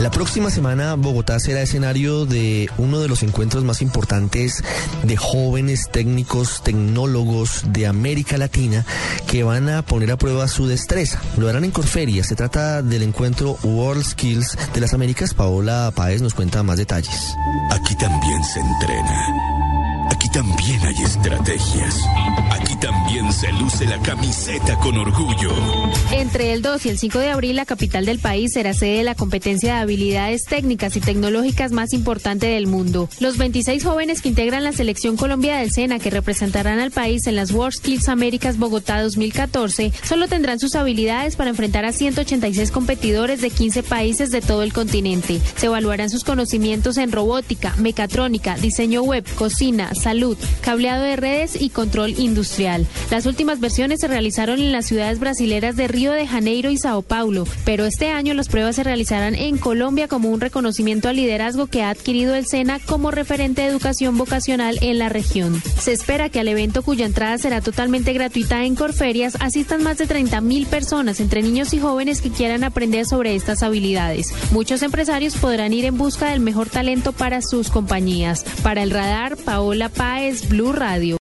La próxima semana Bogotá será escenario de uno de los encuentros más importantes de jóvenes técnicos, tecnólogos de América Latina que van a poner a prueba su destreza. Lo harán en Corferia. Se trata del encuentro World Skills de las Américas. Paola Páez nos cuenta más detalles. Aquí también se entrena. Aquí también hay estrategias. Aquí también se luce la camiseta con orgullo. Entre el 2 y el 5 de abril, la capital del país será sede de la competencia de habilidades técnicas y tecnológicas más importante del mundo. Los 26 jóvenes que integran la selección Colombia del SENA, que representarán al país en las World Skills Américas Bogotá 2014, solo tendrán sus habilidades para enfrentar a 186 competidores de 15 países de todo el continente. Se evaluarán sus conocimientos en robótica, mecatrónica, diseño web, cocina, salud, cableado de redes y control industrial. Las últimas versiones se realizaron en las ciudades brasileras de Río de Janeiro y Sao Paulo, pero este año las pruebas se realizarán en Colombia como un reconocimiento al liderazgo que ha adquirido el SENA como referente de educación vocacional en la región. Se espera que al evento cuya entrada será totalmente gratuita en Corferias asistan más de 30 mil personas entre niños y jóvenes que quieran aprender sobre estas habilidades. Muchos empresarios podrán ir en busca del mejor talento para sus compañías. Para el radar, Paola Páez, Blue Radio.